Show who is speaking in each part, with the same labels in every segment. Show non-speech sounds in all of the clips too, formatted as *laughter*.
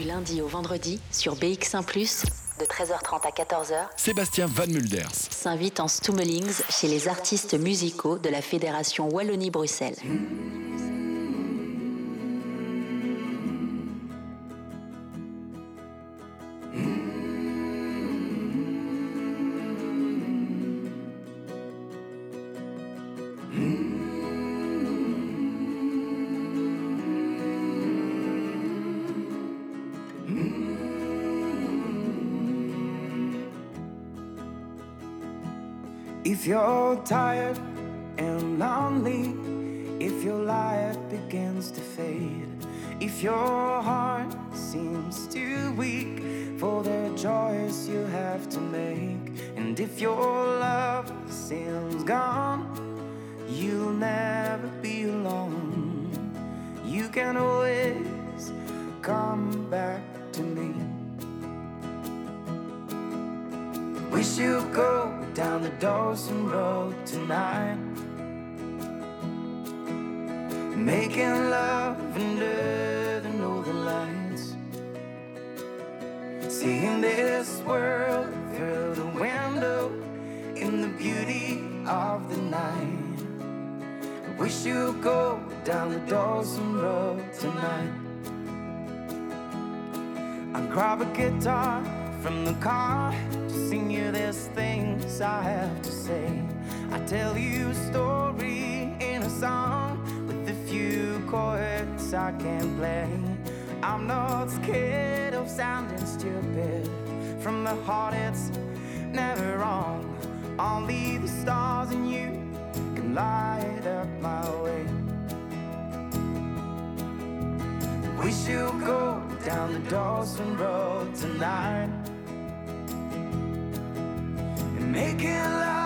Speaker 1: Du lundi au vendredi sur BX1 ⁇ de 13h30 à 14h,
Speaker 2: Sébastien Van Mulders.
Speaker 1: s'invite en Stummelings chez les artistes musicaux de la Fédération Wallonie-Bruxelles.
Speaker 3: You're tired and lonely, if your life begins to fade, if your heart seems too weak for the choice you have to make, and if your love seems gone, you'll never be alone. You can always come back to me. Wish you go down the Dawson Road tonight. Making love under the northern lights. Seeing this world through the window in the beauty of the night. I wish you'd go down the Dawson Road tonight. I grab a guitar from the car to sing you these things I have to say. I tell you a story in a song with a few chords I can play. I'm not scared of sounding stupid. From the heart, it's never wrong. Only the stars and you can light up my way. We should go down the Dawson Road tonight Make it love.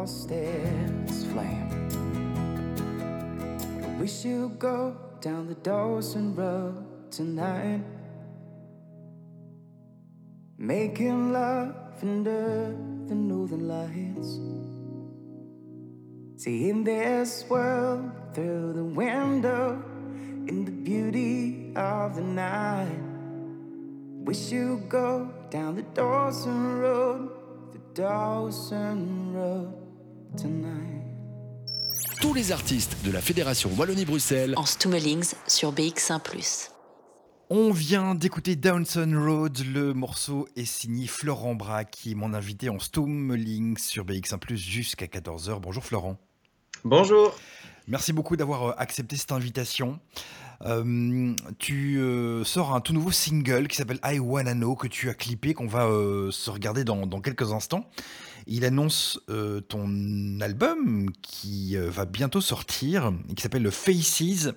Speaker 3: Lost its flame? We should go down the Dawson Road tonight. Making love under the northern lights. Seeing this world through the window in the beauty of the night. We should go down the Dawson Road, the Dawson Road.
Speaker 2: Tous les artistes de la Fédération Wallonie-Bruxelles
Speaker 1: En Stummelings sur BX1 ⁇
Speaker 4: On vient d'écouter Downson Road, le morceau est signé Florent Bras, qui est mon invité en Stummelings sur BX1 jusqu'à 14h. Bonjour Florent.
Speaker 5: Bonjour.
Speaker 4: Merci beaucoup d'avoir euh, accepté cette invitation. Euh, tu euh, sors un tout nouveau single qui s'appelle I Wanna Know que tu as clippé, qu'on va euh, se regarder dans, quelques instants. Il annonce euh, ton album qui va bientôt sortir qui s'appelle le Faces.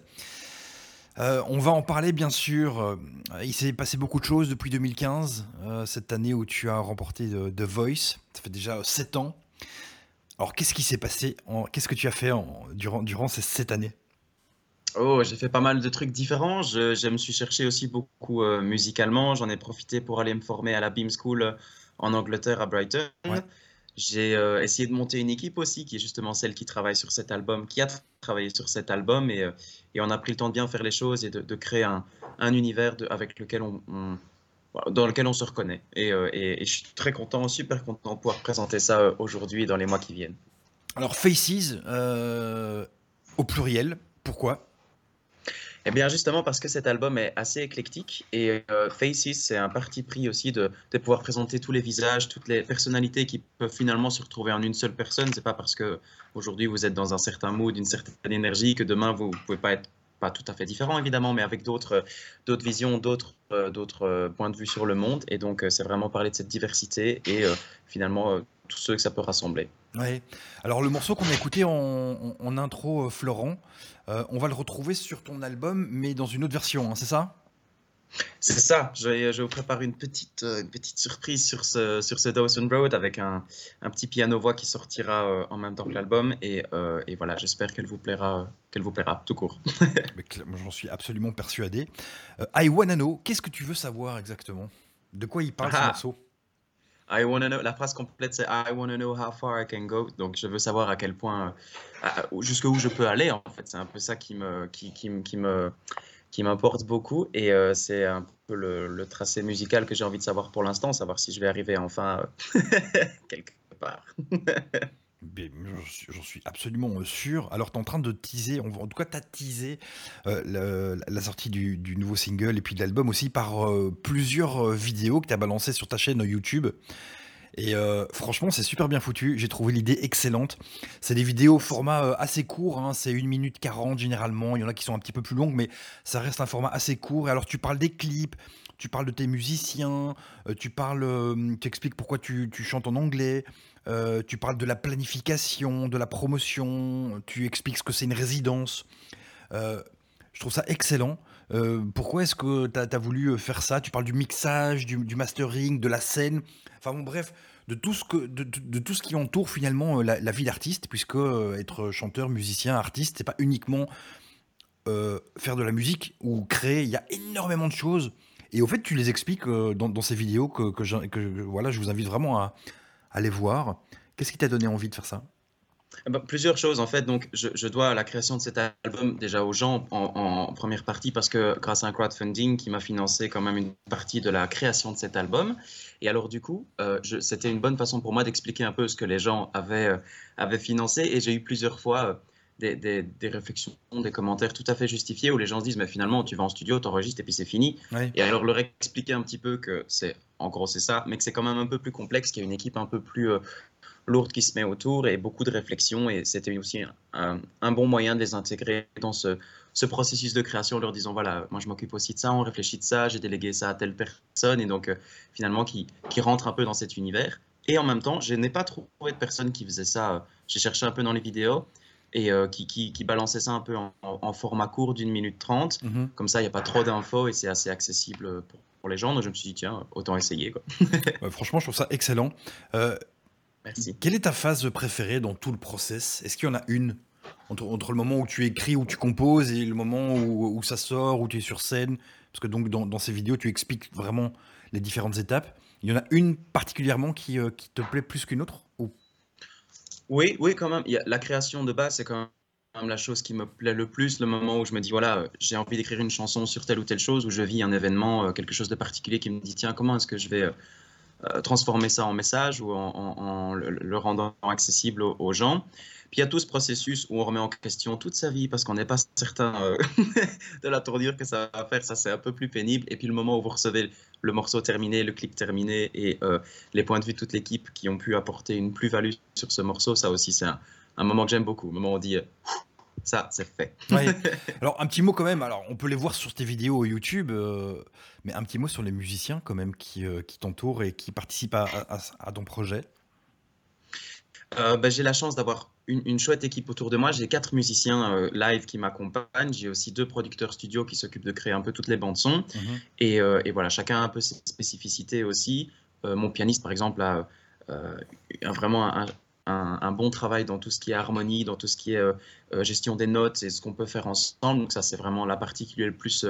Speaker 4: Euh, on va en parler bien sûr. Il s'est passé beaucoup de choses depuis 2015, euh, cette année où tu as remporté The Voice. Ça fait déjà 7 ans. Alors qu'est-ce qui s'est passé Qu'est-ce que tu as fait durant, durant ces 7 années?
Speaker 5: Oh, j'ai fait pas mal de trucs différents. Je, je me suis cherché aussi beaucoup euh, musicalement. J'en ai profité pour aller me former à la Beam School euh, en Angleterre, à Brighton.
Speaker 4: Ouais.
Speaker 5: J'ai euh, essayé de monter une équipe aussi, qui est justement celle qui travaille sur cet album, qui a tra- travaillé sur cet album. Et, euh, et on a pris le temps de bien faire les choses et de, de créer un, un univers de- avec lequel on, on- voilà, dans lequel on se reconnaît. Et, et- et je suis très content, super content de pouvoir présenter ça aujourd'hui et dans les mois qui viennent.
Speaker 4: Alors Faces, au pluriel, pourquoi?
Speaker 5: Eh bien, justement, parce que cet album est assez éclectique et euh, Faces, c'est un parti pris aussi de, de pouvoir présenter tous les visages, toutes les personnalités qui peuvent finalement se retrouver en une seule personne. C'est pas parce que aujourd'hui vous êtes dans un certain mood, une certaine énergie que demain vous pouvez pas être pas tout à fait différents évidemment, mais avec d'autres d'autres visions, d'autres d'autres points de vue sur le monde. Et donc, c'est vraiment parler de cette diversité et finalement tous ceux que ça peut rassembler.
Speaker 4: Ouais. Alors le morceau qu'on a écouté en, intro, euh, Florent, euh, on va le retrouver sur ton album, mais dans une autre version, hein, c'est ça?
Speaker 5: C'est ça, je, je vous prépare une petite, euh, une petite surprise sur ce, sur ce Dawson Road avec un, un petit piano-voix qui sortira euh, en même temps que l'album. Et, euh, et voilà, j'espère qu'elle vous plaira, qu'elle vous plaira, tout court. *laughs*
Speaker 4: J'en suis absolument persuadé. Euh, I Wanna Know, qu'est-ce que tu veux savoir exactement? De quoi il parle ce
Speaker 5: Ah.
Speaker 4: morceau?
Speaker 5: I wanna know, la phrase complète c'est I wanna know how far I can go. Donc je veux savoir à quel point, jusqu'où je peux aller en fait. C'est un peu ça qui me, qui, qui, me- qui me, qui m'importe beaucoup. Et euh, c'est un peu le, tracé musical que j'ai envie de savoir pour l'instant, savoir si je vais arriver enfin euh, *laughs* quelque part. *laughs*
Speaker 4: Mais J'en suis- absolument euh, sûr. Alors, tu es en train de teaser, en tout cas, tu as teasé la sortie du, nouveau single et puis de l'album aussi par plusieurs vidéos que tu as balancées sur ta chaîne YouTube. Et euh, franchement, c'est super bien foutu. J'ai trouvé l'idée excellente. C'est des vidéos format euh, assez court, hein, c'est 1 minute 40 généralement. Il y en a qui sont un petit peu plus longues, mais ça reste un format assez court. Et alors, tu parles des clips, tu parles de tes musiciens, euh, tu parles, tu expliques pourquoi tu, chantes en anglais. Tu parles de la planification, de la promotion, tu expliques ce que c'est une résidence. Je trouve ça excellent. Euh, pourquoi est-ce que tu as, voulu faire ça? Tu parles du mixage, du, mastering, de la scène, enfin bon, bref, de tout ce, que, de, tout ce qui entoure finalement euh, la, vie d'artiste, puisque euh, être chanteur, musicien, artiste, c'est pas uniquement euh, faire de la musique ou créer, il y a énormément de choses. Et au fait, tu les expliques euh, dans, ces vidéos que, que, je, que voilà, je vous invite vraiment à, à les voir. Qu'est-ce qui t'a donné envie de faire ça?
Speaker 5: Plusieurs choses en fait. Donc, je, je dois la création de cet album déjà aux gens en, en première partie parce que grâce à un crowdfunding qui m'a financé quand même une partie de la création de cet album. Et alors du coup, euh, c'était une bonne façon pour moi d'expliquer un peu ce que les gens avaient, euh, avaient financé. Et j'ai eu plusieurs fois euh, des, des- des réflexions, des commentaires tout à fait justifiés où les gens se disent mais finalement tu vas en studio, t'enregistres et puis c'est fini. Et alors leur expliquer un petit peu que c'est en gros c'est ça, mais que c'est quand même un peu plus complexe, qu'il y a une équipe un peu plus lourde qui se met autour et beaucoup de réflexion. Et c'était aussi un, un bon moyen de les intégrer dans ce, ce processus de création, en leur disant voilà, moi je m'occupe aussi de ça, on réfléchit de ça, j'ai délégué ça à telle personne, et donc euh, finalement qui, qui rentre un peu dans cet univers. Et en même temps, je n'ai pas trouvé de personne qui faisait ça. J'ai cherché un peu dans les vidéos et euh, qui, qui, qui balançait ça un peu en, format court d'une minute trente.
Speaker 4: Mhm.
Speaker 5: Comme ça, il n'y a pas trop d'infos et c'est assez accessible pour, pour les gens. Donc je me suis dit, tiens, autant essayer. Quoi. *laughs*
Speaker 4: Ouais, franchement, je trouve ça excellent. Euh,
Speaker 5: Merci.
Speaker 4: quelle est ta phase préférée dans tout le process? Est-ce qu'il y en a une? Entre, entre le moment où tu écris, où tu composes et le moment où, où ça sort, où tu es sur scène? Parce que donc dans, dans ces vidéos, tu expliques vraiment les différentes étapes. Il y en a une particulièrement qui, euh, qui te plaît plus qu'une autre? Ou...
Speaker 5: Oui, oui, quand même. La création de base, c'est quand même la chose qui me plaît le plus. Le moment où je me dis, voilà, euh, j'ai envie d'écrire une chanson sur telle ou telle chose, où je vis un événement, euh, quelque chose de particulier qui me dit, tiens, comment est-ce que je vais transformer ça en message ou en, le, rendant accessible aux, gens. Puis il y a tout ce processus où on remet en question toute sa vie parce qu'on n'est pas certain euh, *laughs* de la tournure que ça va faire. Ça, c'est un peu plus pénible. Et puis le moment où vous recevez le morceau terminé, le clip terminé et euh, les points de vue de toute l'équipe qui ont pu apporter une plus-value sur ce morceau, ça aussi, c'est un, un moment que j'aime beaucoup. Le moment où on dit, euh, ça, c'est fait.
Speaker 4: Ouais. *laughs* Alors un petit mot quand même, alors on peut les voir sur tes vidéos YouTube, euh, mais un petit mot sur les musiciens quand même qui, euh, qui t'entourent et qui participent à, à- à ton projet.
Speaker 5: Euh, ben, j'ai la chance d'avoir une, une chouette équipe autour de moi. J'ai quatre musiciens euh, live qui m'accompagnent. J'ai aussi deux producteurs studio qui s'occupent de créer un peu toutes les bandes son.
Speaker 4: Mhm.
Speaker 5: Et, euh, et voilà, chacun a un peu ses spécificités aussi. Mon pianiste, par exemple, a vraiment un, un- bon travail dans tout ce qui est harmonie, dans tout ce qui est euh, euh, gestion des notes et ce qu'on peut faire ensemble. Donc ça, c'est vraiment la partie qui lui est le plus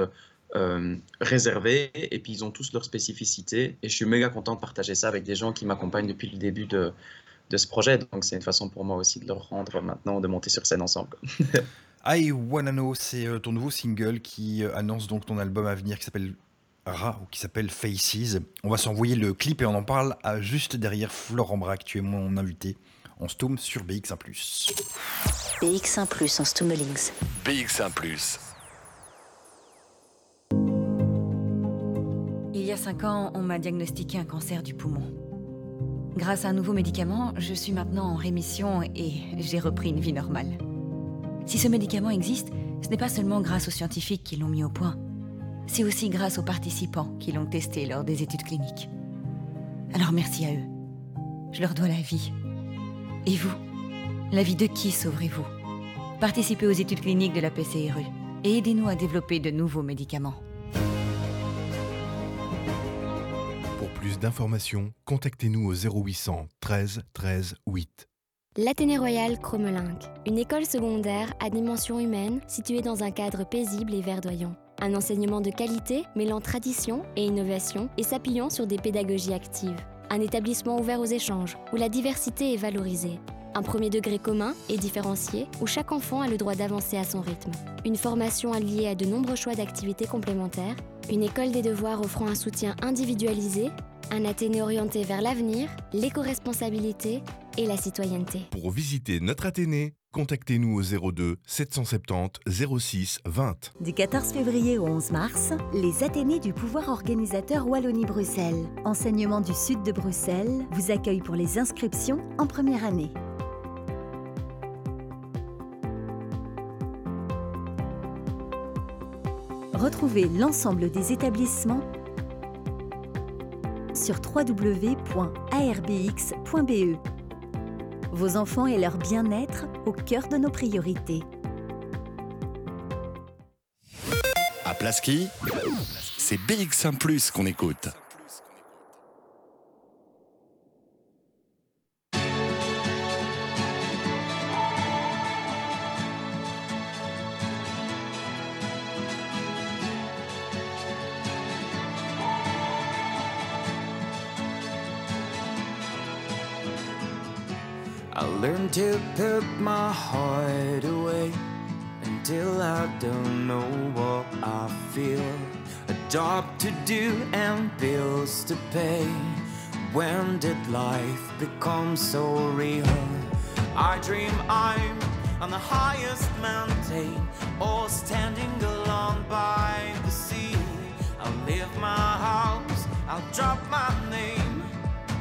Speaker 5: euh, réservée. Et puis, ils ont tous leurs spécificités. Et je suis méga content de partager ça avec des gens qui m'accompagnent depuis le début de, ce projet. Donc c'est une façon pour moi aussi de leur rendre maintenant, de monter sur scène ensemble.
Speaker 4: I Wanna Know, c'est ton nouveau single qui annonce donc ton album à venir qui s'appelle Ra ou qui s'appelle Faces. On va s'envoyer le clip et on en parle à juste derrière Florent Braque. Tu es mon invité en Stoom sur BX1+.
Speaker 1: BX1 Plus en Stummelings.
Speaker 2: BX1
Speaker 6: Il y a cinq ans, on m'a diagnostiqué un cancer du poumon. Grâce à un nouveau médicament, je suis maintenant en rémission et j'ai repris une vie normale. Si ce médicament existe, Ce n'est pas seulement grâce aux scientifiques qui l'ont mis au point, c'est aussi grâce aux participants qui l'ont testé lors des études cliniques. Alors merci à eux. Je leur dois la vie. Et vous La vie de qui sauverez-vous Participez aux études cliniques de la PCRU et aidez-nous à développer de nouveaux médicaments.
Speaker 7: Pour plus d'informations, contactez-nous au 0800 13 13 8.
Speaker 8: L'Athénée Royal Cromelinck, une école secondaire à dimension humaine située dans un cadre paisible et verdoyant. Un enseignement de qualité mêlant tradition et innovation et s'appuyant sur des pédagogies actives. Un établissement ouvert aux échanges, où la diversité est valorisée. Un premier degré commun et différencié, où chaque enfant a le droit d'avancer à son rythme. Une formation alliée à de nombreux choix d'activités complémentaires. Une école des devoirs offrant un soutien individualisé. Un Athénée orienté vers l'avenir, l'éco-responsabilité et la citoyenneté.
Speaker 7: Pour visiter notre Athénée, contactez-nous au 02 770 06 20.
Speaker 9: Du 14 février au 11 mars, les Athénées du pouvoir organisateur Wallonie-Bruxelles, enseignement du sud de Bruxelles, vous accueillent pour les inscriptions en première année. Retrouvez l'ensemble des établissements sur www.arbx.be. Vos enfants et leur bien-être au cœur de nos priorités.
Speaker 2: À Plaski, c'est BX1 Plus qu'on écoute.
Speaker 3: Put my heart away until I don't know what I feel. A job to do and bills to pay. When did life become so real? I dream I'm on the highest mountain or standing alone by the sea. I'll leave my house, I'll drop my name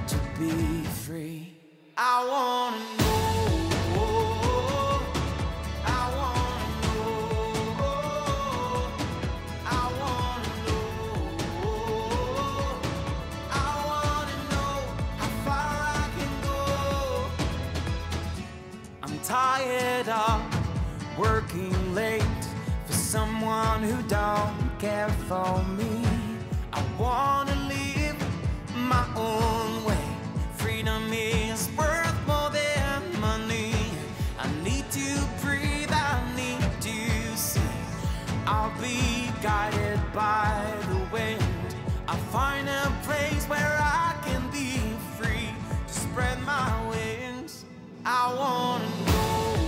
Speaker 3: to be free. I wanna know. Tired of working late for someone who don't care for me. I wanna live my own way. Freedom is worth more than money. I need to breathe, I need to see. I'll be guided by the wind. I'll find a place where I can be free to spread my wings. I wanna know.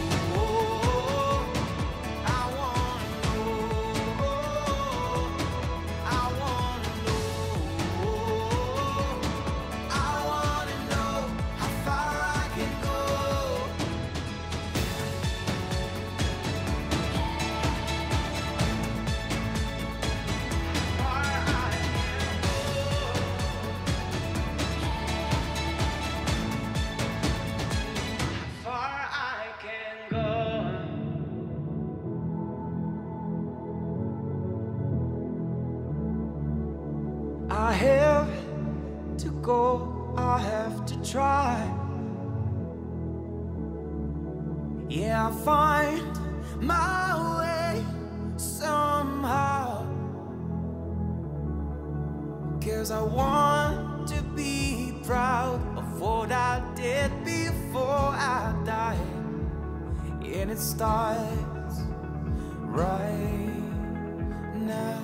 Speaker 3: Try. Yeah, I find my way somehow. Cause I want to be proud of what I did before I died. And it starts right now.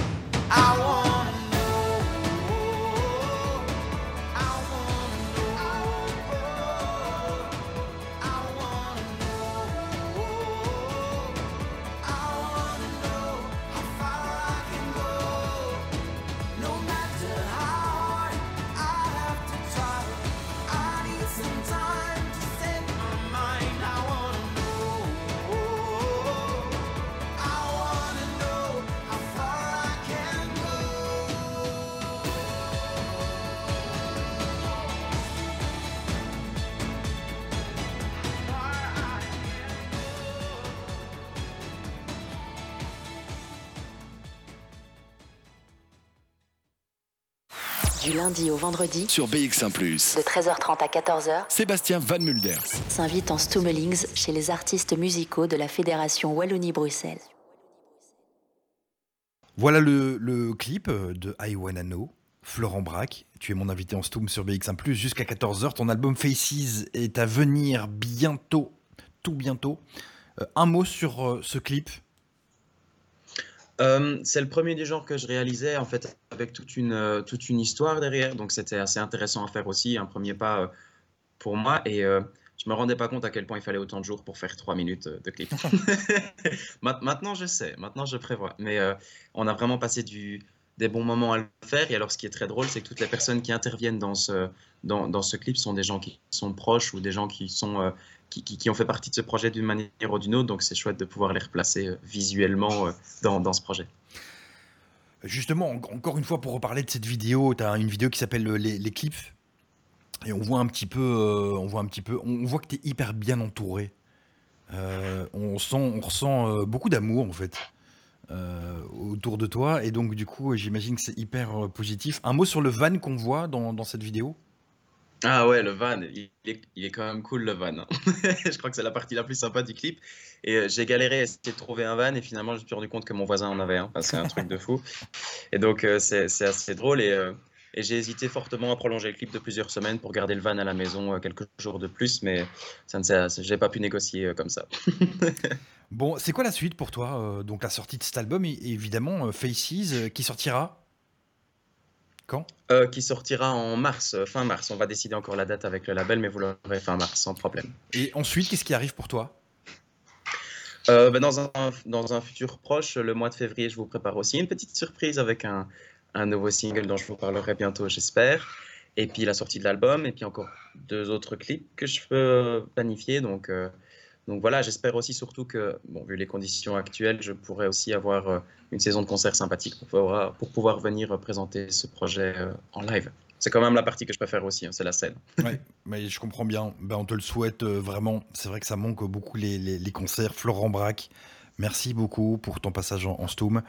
Speaker 1: Du lundi au vendredi,
Speaker 2: Sur BX1 ⁇
Speaker 1: de 13h30 à 14h,
Speaker 2: Sébastien Van Mulders.
Speaker 1: s'invite en Stummelings chez les artistes musicaux de la Fédération Wallonie-Bruxelles.
Speaker 4: Voilà le, le clip de I Wanna Know. Florent Braque, tu es mon invité en Stoom sur BX1 ⁇ jusqu'à 14h. Ton album Faces est à venir bientôt, tout bientôt. Euh, un mot sur euh, ce clip?
Speaker 5: Euh, c'est le premier du genre que je réalisais, en fait, avec toute une, euh, toute une histoire derrière. Donc, c'était assez intéressant à faire aussi, un premier pas euh, pour moi. Et euh, je me rendais pas compte à quel point il fallait autant de jours pour faire trois minutes euh, de clip. *laughs* *laughs* Ma- maintenant, je sais, maintenant, je prévois. Mais euh, on a vraiment passé du, des bons moments à le faire. Et alors, ce qui est très drôle, c'est que toutes les personnes qui interviennent dans ce, dans, dans ce clip sont des gens qui sont proches ou des gens qui sont. euh, qui, qui- qui ont fait partie de ce projet d'une manière ou d'une autre, donc c'est chouette de pouvoir les replacer visuellement dans, dans ce projet.
Speaker 4: Justement, en- encore une fois, pour reparler de cette vidéo, tu as une vidéo qui s'appelle euh, les, clips. Et on voit un petit peu, euh, on voit un petit peu, on voit que tu es hyper bien entouré. Euh, on sent, on ressent beaucoup d'amour en fait autour de toi. Et donc du coup, j'imagine que c'est hyper positif. Un mot sur le van qu'on voit dans cette vidéo?
Speaker 5: Ah ouais, le van, il est, il est quand même cool le van. hein. *laughs* je crois que c'est la partie la plus sympa du clip. Et euh, j'ai galéré à essayer de trouver un van et finalement je me suis rendu compte que mon voisin en avait un. C'est un truc de fou. Et donc euh, c'est assez drôle et, euh, et j'ai hésité fortement à prolonger le clip de plusieurs semaines pour garder le van à la maison quelques jours de plus, mais ça ne j'ai pas pu négocier comme ça. *laughs*
Speaker 4: Bon, c'est quoi la suite pour toi Donc la sortie de cet album, évidemment, Faces, qui sortira? Quand?
Speaker 5: Euh, qui sortira en mars, euh, fin mars. On va décider encore la date avec le label, mais vous l'aurez fin mars sans problème.
Speaker 4: Et ensuite, qu'est-ce qui arrive pour toi?
Speaker 5: Euh, ben, dans, un, dans un futur proche, le mois de février, je vous prépare aussi une petite surprise avec un, un nouveau single dont je vous parlerai bientôt, j'espère. Et puis la sortie de l'album, et puis encore deux autres clips que je peux planifier. Donc, euh, donc voilà, j'espère aussi surtout que, bon, vu les conditions actuelles, je pourrai aussi avoir euh, une saison de concerts sympathique pour pouvoir, pour pouvoir venir présenter ce projet euh, en live. C'est quand même la partie que je préfère aussi, hein, c'est la scène. *laughs*
Speaker 4: Ouais, mais je comprends bien. Ben, on te le souhaite euh, vraiment. C'est vrai que ça manque beaucoup les, les- les concerts. Florent Braque, merci beaucoup pour ton passage en, en Stoom.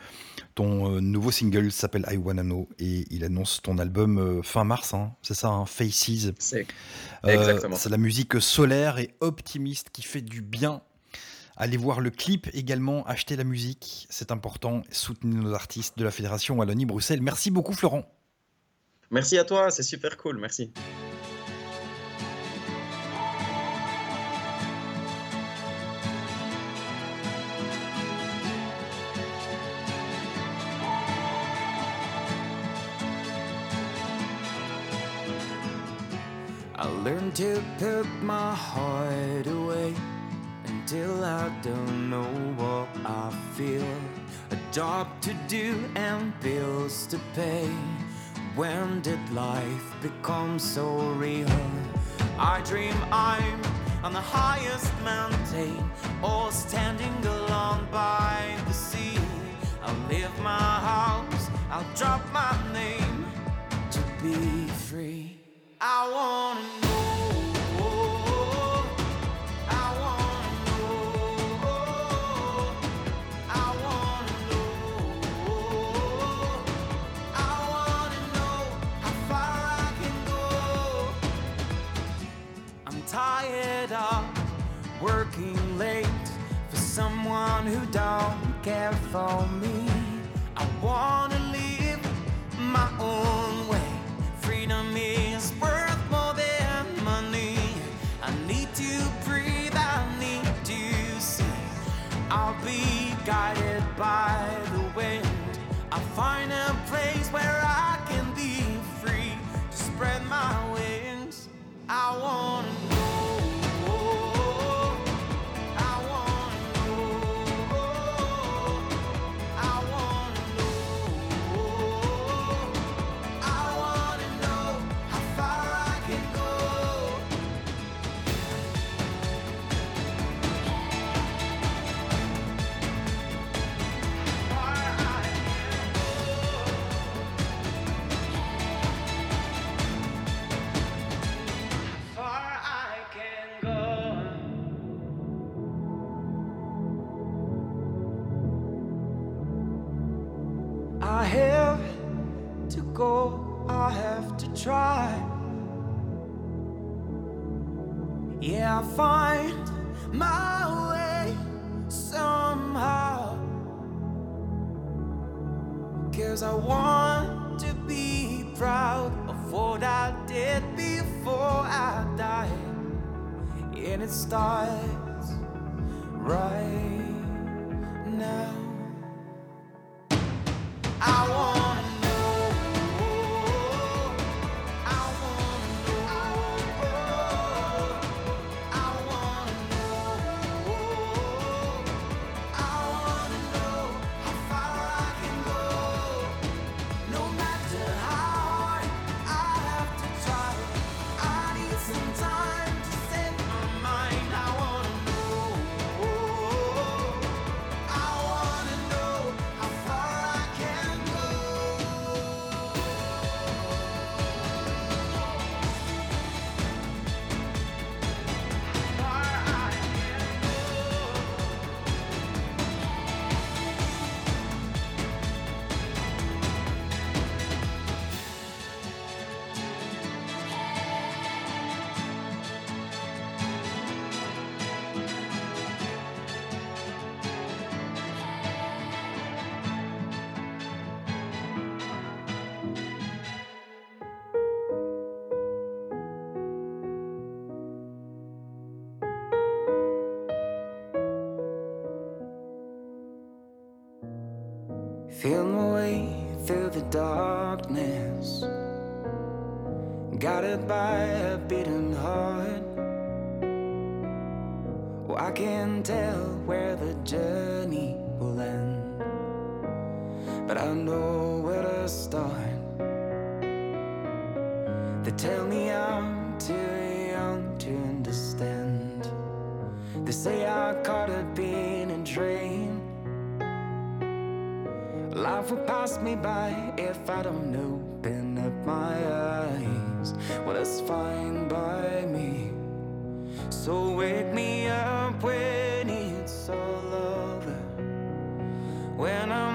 Speaker 4: Ton euh, nouveau single s'appelle I Wanna Know et il annonce ton album euh, fin mars. hein. c'est ça, hein, Faces.
Speaker 5: C'est
Speaker 4: Euh,
Speaker 5: exactement
Speaker 4: c'est la musique solaire et optimiste qui fait du bien. Allez voir le clip également, achetez la musique, c'est important. Soutenez nos artistes de la Fédération Wallonie-Bruxelles. Merci beaucoup, Florent.
Speaker 5: Merci à toi, c'est super cool, merci.
Speaker 3: To put my heart away until I don't know what I feel. A job to do and bills to pay. When did life become so real? I dream I'm on the highest mountain or standing alone by the sea. I'll leave my house, I'll drop my name to be free. I wanna know. Who don't care for me. I wanna live my own way. Freedom is worth more than money. I need to breathe, I need to see. I'll be guided by Find my way somehow. Cause I want to be proud of what I did before I died. And it starts right Feel my way through the darkness, guided by a beating heart. I can't tell where the journey will end, but I know where to start. They tell me I'm too young to understand. They say I caught a beating train. Life will pass me by if I don't open up my eyes. Well, that's fine by me. So wake me up when it's all over. When I'm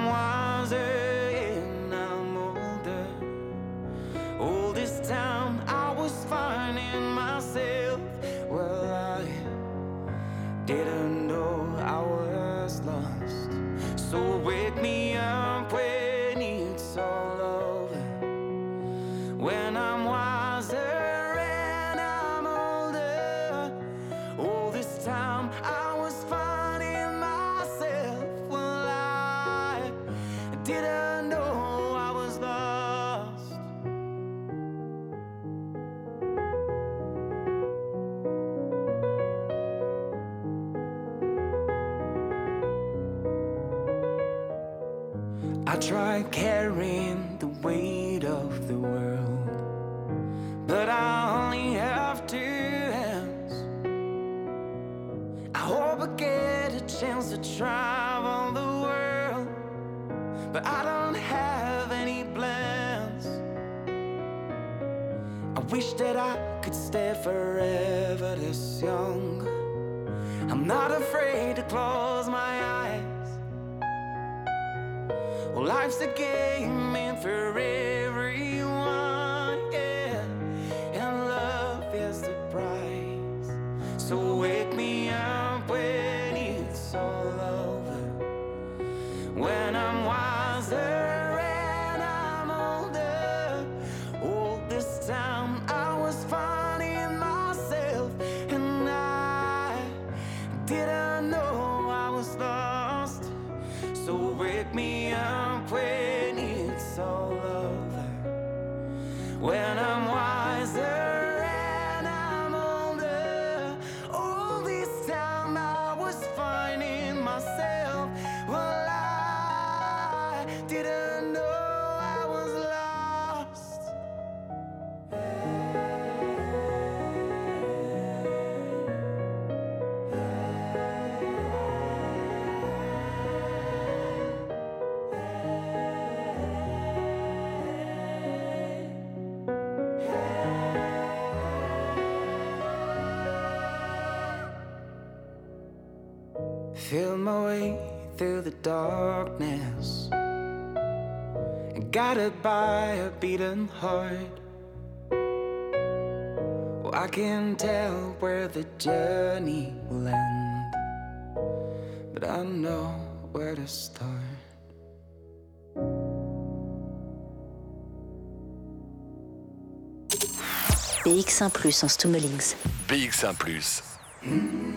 Speaker 3: didn't know I was lost. I try carrying wish that I could stay forever this young. I'm not afraid to close my eyes. Well, life's a game and for everyone, Feel my way through the darkness. And guided by a beating heart. Well, I can tell where the journey will end. But I know where to start.
Speaker 1: BX1 Plus en Stummelings.
Speaker 2: BX1 Plus. Mm-hmm.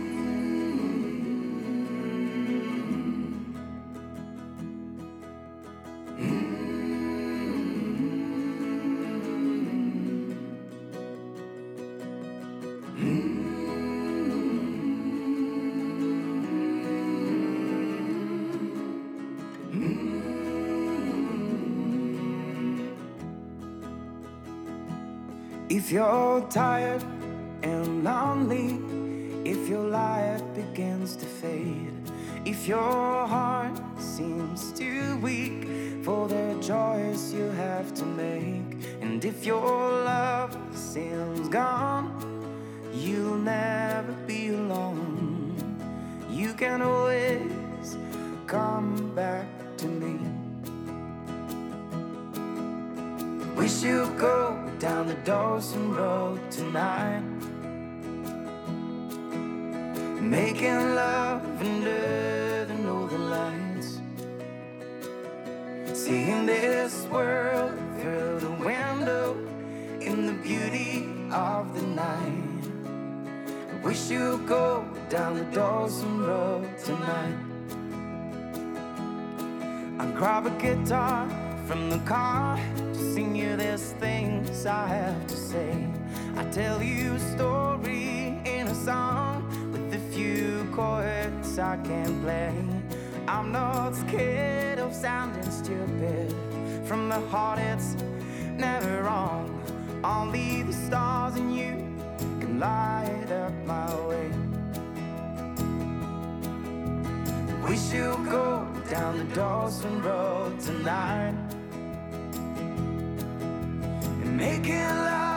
Speaker 3: If you're tired and lonely, if your light begins to fade, if your heart seems too weak for the choice you have to make, and if your love seems gone, you'll never be alone. You can always come back to me. Wish you'd go down the Dawson Road tonight. Making love under the northern lights. Seeing this world through the window in the beauty of the night. I wish you'd go down the Dawson Road tonight. I'd grab a guitar from the car to sing you these things I have to say. I tell you a story in a song with a few chords I can play. I'm not scared of sounding stupid. From the heart, it's never wrong. Only the stars and you can light up my way. We you'd go down the Dawson Road tonight. Making love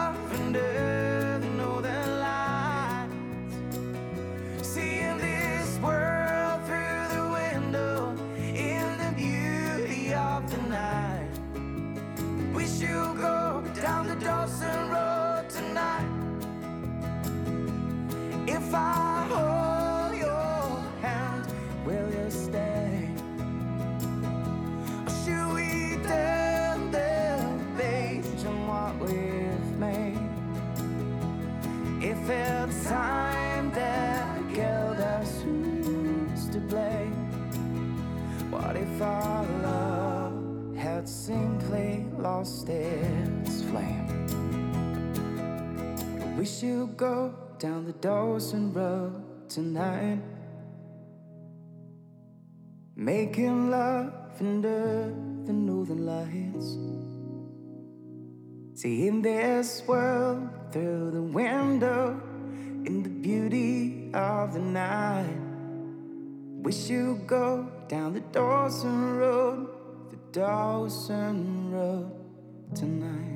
Speaker 3: down the Dawson Road tonight. Making love under the northern lights. Seeing this world through the window in the beauty of the night. Wish you'd go down the Dawson Road, the Dawson Road tonight.